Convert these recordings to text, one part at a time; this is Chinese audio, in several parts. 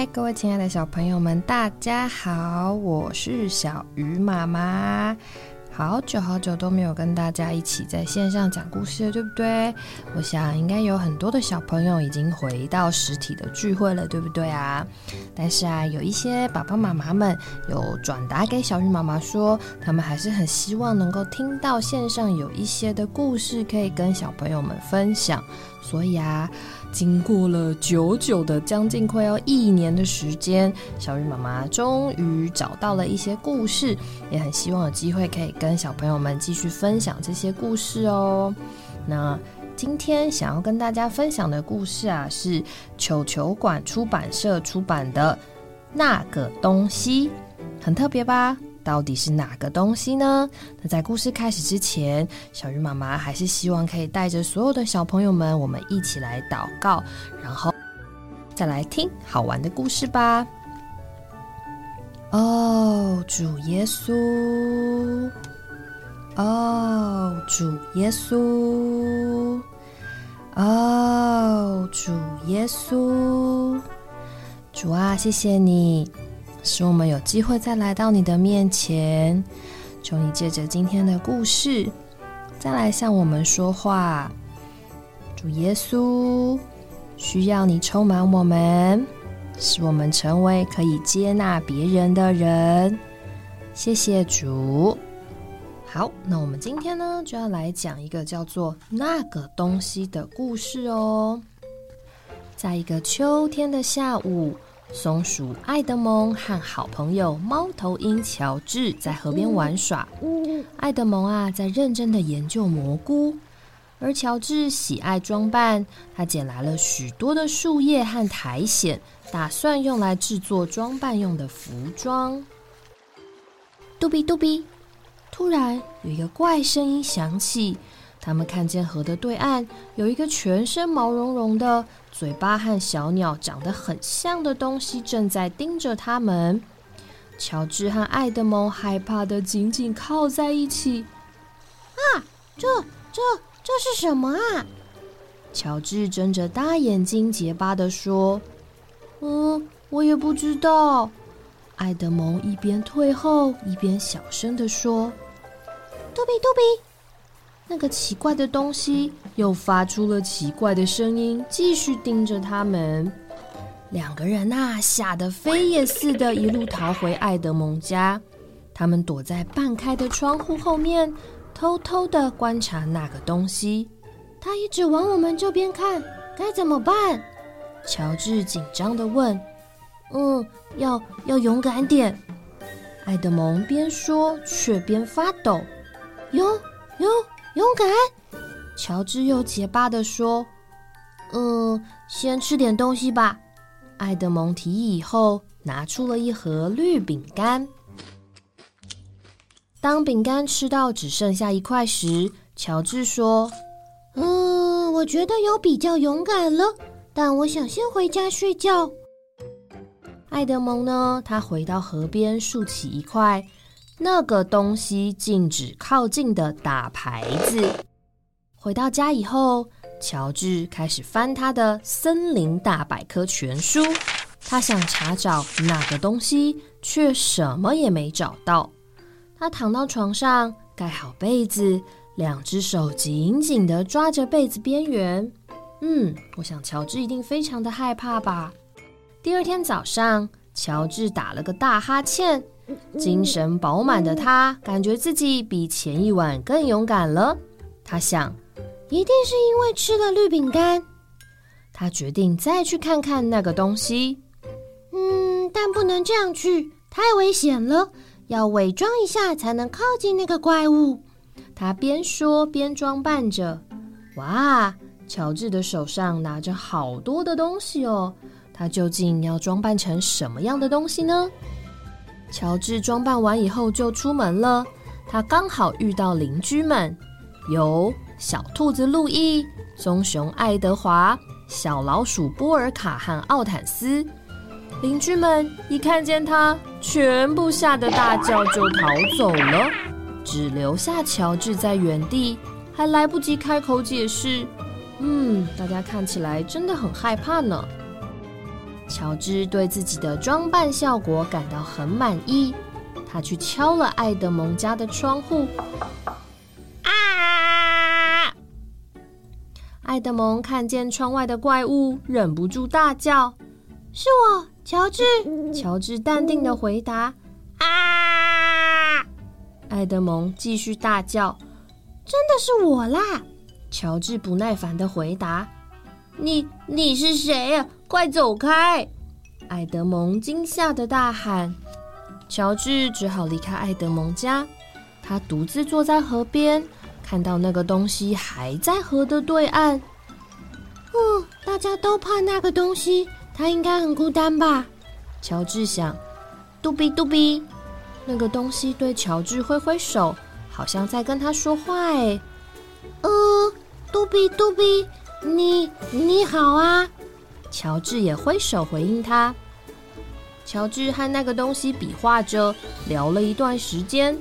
嗨，各位亲爱的小朋友们，大家好，我是小鱼妈妈。好久好久都没有跟大家一起在线上讲故事了，对不对？我想应该有很多的小朋友已经回到实体的聚会了，对不对啊？但是啊，有一些爸爸妈妈们有转达给小鱼妈妈说，他们还是很希望能够听到线上有一些的故事可以跟小朋友们分享，所以啊。经过了久久的将近快要一年的时间，小鱼妈妈终于找到了一些故事，也很希望有机会可以跟小朋友们继续分享这些故事哦。那今天想要跟大家分享的故事啊，是球球馆出版社出版的《那个东西》，很特别吧？到底是哪个东西呢？那在故事开始之前，小鱼妈妈还是希望可以带着所有的小朋友们，我们一起来祷告，然后再来听好玩的故事吧。哦，主耶稣！哦，主耶稣！哦，主耶稣！主啊，谢谢你。使我们有机会再来到你的面前，求你借着今天的故事，再来向我们说话。主耶稣，需要你充满我们，使我们成为可以接纳别人的人。谢谢主。好，那我们今天呢，就要来讲一个叫做“那个东西”的故事哦。在一个秋天的下午。松鼠爱德蒙和好朋友猫头鹰乔治在河边玩耍。爱德蒙啊，在认真的研究蘑菇，而乔治喜爱装扮，他捡来了许多的树叶和苔藓，打算用来制作装扮用的服装。嘟比嘟比，突然有一个怪声音响起。他们看见河的对岸有一个全身毛茸茸的、嘴巴和小鸟长得很像的东西正在盯着他们。乔治和爱德蒙害怕的紧紧靠在一起。啊，这、这、这是什么啊？乔治睁着大眼睛结巴的说：“嗯，我也不知道。”爱德蒙一边退后一边小声的说：“嘟比嘟比。”那个奇怪的东西又发出了奇怪的声音，继续盯着他们。两个人呐，吓得飞也似的，一路逃回爱德蒙家。他们躲在半开的窗户后面，偷偷的观察那个东西。他一直往我们这边看，该怎么办？乔治紧张的问。嗯，要要勇敢点。爱德蒙边说却边发抖。勇，勇。勇敢，乔治又结巴的说：“嗯，先吃点东西吧。”爱德蒙提议以后，拿出了一盒绿饼干。当饼干吃到只剩下一块时，乔治说：“嗯，我觉得有比较勇敢了，但我想先回家睡觉。”爱德蒙呢？他回到河边，竖起一块。那个东西禁止靠近的大牌子。回到家以后，乔治开始翻他的《森林大百科全书》，他想查找那个东西，却什么也没找到。他躺到床上，盖好被子，两只手紧紧地抓着被子边缘。嗯，我想乔治一定非常的害怕吧。第二天早上，乔治打了个大哈欠。精神饱满的他，感觉自己比前一晚更勇敢了。他想，一定是因为吃了绿饼干。他决定再去看看那个东西。嗯，但不能这样去，太危险了。要伪装一下才能靠近那个怪物。他边说边装扮着。哇，乔治的手上拿着好多的东西哦。他究竟要装扮成什么样的东西呢？乔治装扮完以后就出门了。他刚好遇到邻居们，有小兔子路易、棕熊爱德华、小老鼠波尔卡和奥坦斯。邻居们一看见他，全部吓得大叫，就逃走了，只留下乔治在原地，还来不及开口解释。嗯，大家看起来真的很害怕呢。乔治对自己的装扮效果感到很满意，他去敲了爱德蒙家的窗户。啊！爱德蒙看见窗外的怪物，忍不住大叫：“是我，乔治！”乔治淡定的回答：“啊！”爱德蒙继续大叫：“真的是我啦！”乔治不耐烦的回答：“你你是谁呀？”快走开！爱德蒙惊吓的大喊。乔治只好离开爱德蒙家。他独自坐在河边，看到那个东西还在河的对岸。嗯，大家都怕那个东西，它应该很孤单吧？乔治想。嘟比嘟比，那个东西对乔治挥挥手，好像在跟他说话。哎，呃，嘟比嘟比，你你好啊。乔治也挥手回应他。乔治和那个东西比划着，聊了一段时间。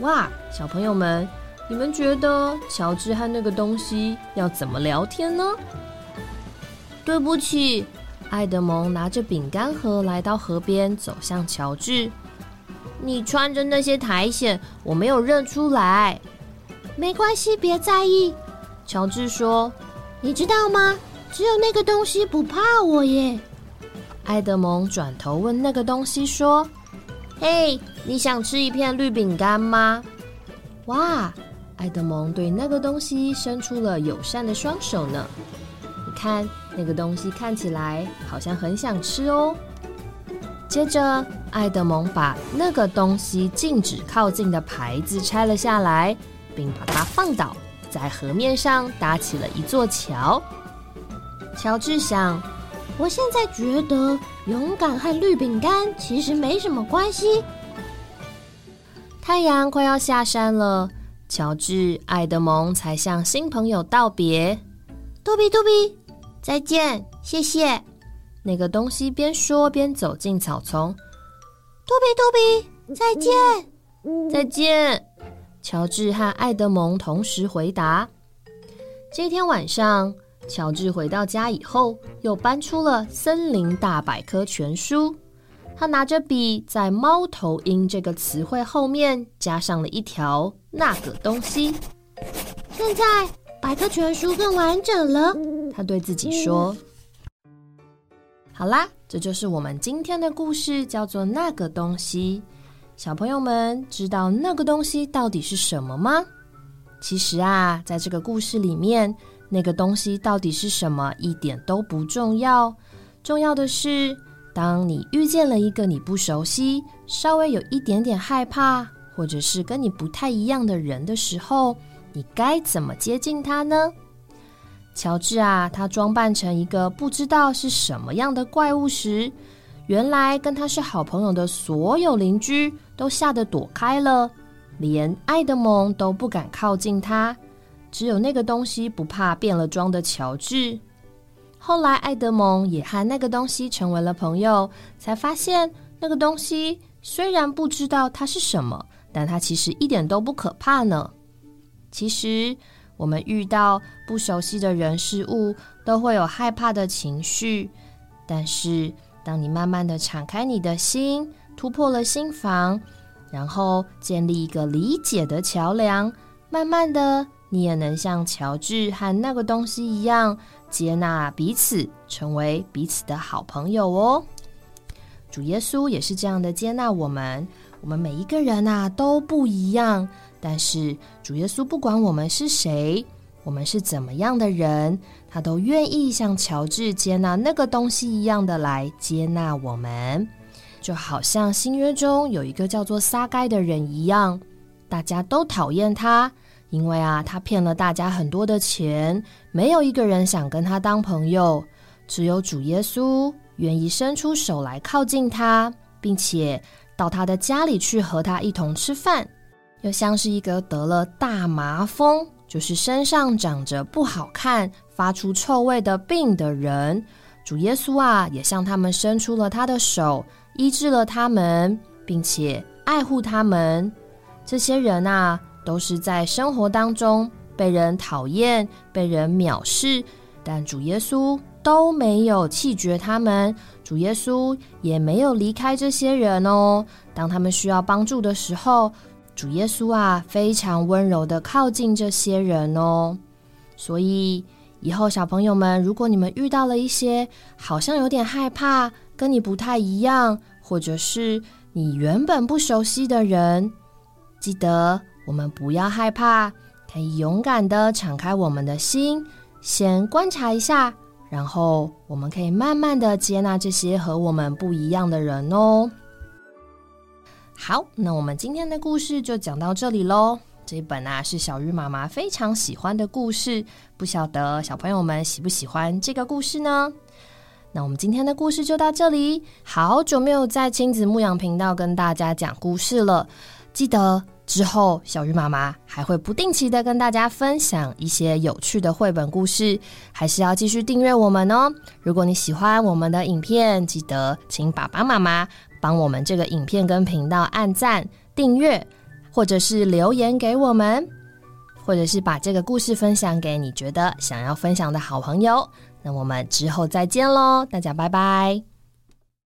哇，小朋友们，你们觉得乔治和那个东西要怎么聊天呢？对不起，爱德蒙拿着饼干盒来到河边，走向乔治。你穿着那些苔藓，我没有认出来。没关系，别在意。乔治说：“你知道吗？”只有那个东西不怕我耶！爱德蒙转头问那个东西说：“嘿，你想吃一片绿饼干吗？”哇！爱德蒙对那个东西伸出了友善的双手呢。你看，那个东西看起来好像很想吃哦。接着，爱德蒙把那个东西禁止靠近的牌子拆了下来，并把它放倒，在河面上搭起了一座桥。乔治想，我现在觉得勇敢和绿饼干其实没什么关系。太阳快要下山了，乔治、爱德蒙才向新朋友道别。杜比，杜比，再见，谢谢。那个东西边说边走进草丛。杜比，杜比，再见，再见。乔治和爱德蒙同时回答。这天晚上。乔治回到家以后，又搬出了《森林大百科全书》。他拿着笔，在“猫头鹰”这个词汇后面加上了一条“那个东西”。现在百科全书更完整了，他对自己说：“好啦，这就是我们今天的故事，叫做《那个东西》。小朋友们知道那个东西到底是什么吗？其实啊，在这个故事里面。”那个东西到底是什么，一点都不重要。重要的是，当你遇见了一个你不熟悉、稍微有一点点害怕，或者是跟你不太一样的人的时候，你该怎么接近他呢？乔治啊，他装扮成一个不知道是什么样的怪物时，原来跟他是好朋友的所有邻居都吓得躲开了，连爱德蒙都不敢靠近他。只有那个东西不怕变了装的乔治。后来，爱德蒙也和那个东西成为了朋友，才发现那个东西虽然不知道它是什么，但它其实一点都不可怕呢。其实，我们遇到不熟悉的人事物，都会有害怕的情绪。但是，当你慢慢的敞开你的心，突破了心房，然后建立一个理解的桥梁，慢慢的。你也能像乔治和那个东西一样，接纳彼此，成为彼此的好朋友哦。主耶稣也是这样的接纳我们。我们每一个人呐都不一样，但是主耶稣不管我们是谁，我们是怎么样的人，他都愿意像乔治接纳那个东西一样的来接纳我们。就好像新约中有一个叫做撒该的人一样，大家都讨厌他。因为啊，他骗了大家很多的钱，没有一个人想跟他当朋友，只有主耶稣愿意伸出手来靠近他，并且到他的家里去和他一同吃饭。又像是一个得了大麻风，就是身上长着不好看、发出臭味的病的人，主耶稣啊，也向他们伸出了他的手，医治了他们，并且爱护他们。这些人啊。都是在生活当中被人讨厌、被人藐视，但主耶稣都没有弃绝他们，主耶稣也没有离开这些人哦。当他们需要帮助的时候，主耶稣啊，非常温柔的靠近这些人哦。所以以后小朋友们，如果你们遇到了一些好像有点害怕、跟你不太一样，或者是你原本不熟悉的人，记得我们不要害怕，可以勇敢的敞开我们的心，先观察一下。然后我们可以慢慢的接纳这些和我们不一样的人哦。好，那我们今天的故事就讲到这里喽。这本啊是小鱼妈妈非常喜欢的故事，不晓得小朋友们喜不喜欢这个故事呢？那我们今天的故事就到这里。好久没有在亲子牧养频道跟大家讲故事了，记得。之后，小鱼妈妈还会不定期的跟大家分享一些有趣的绘本故事，还是要继续订阅我们哦。如果你喜欢我们的影片，记得请爸爸妈妈帮我们这个影片跟频道按赞、订阅，或者是留言给我们，或者是把这个故事分享给你觉得想要分享的好朋友。那我们之后再见喽，大家拜拜。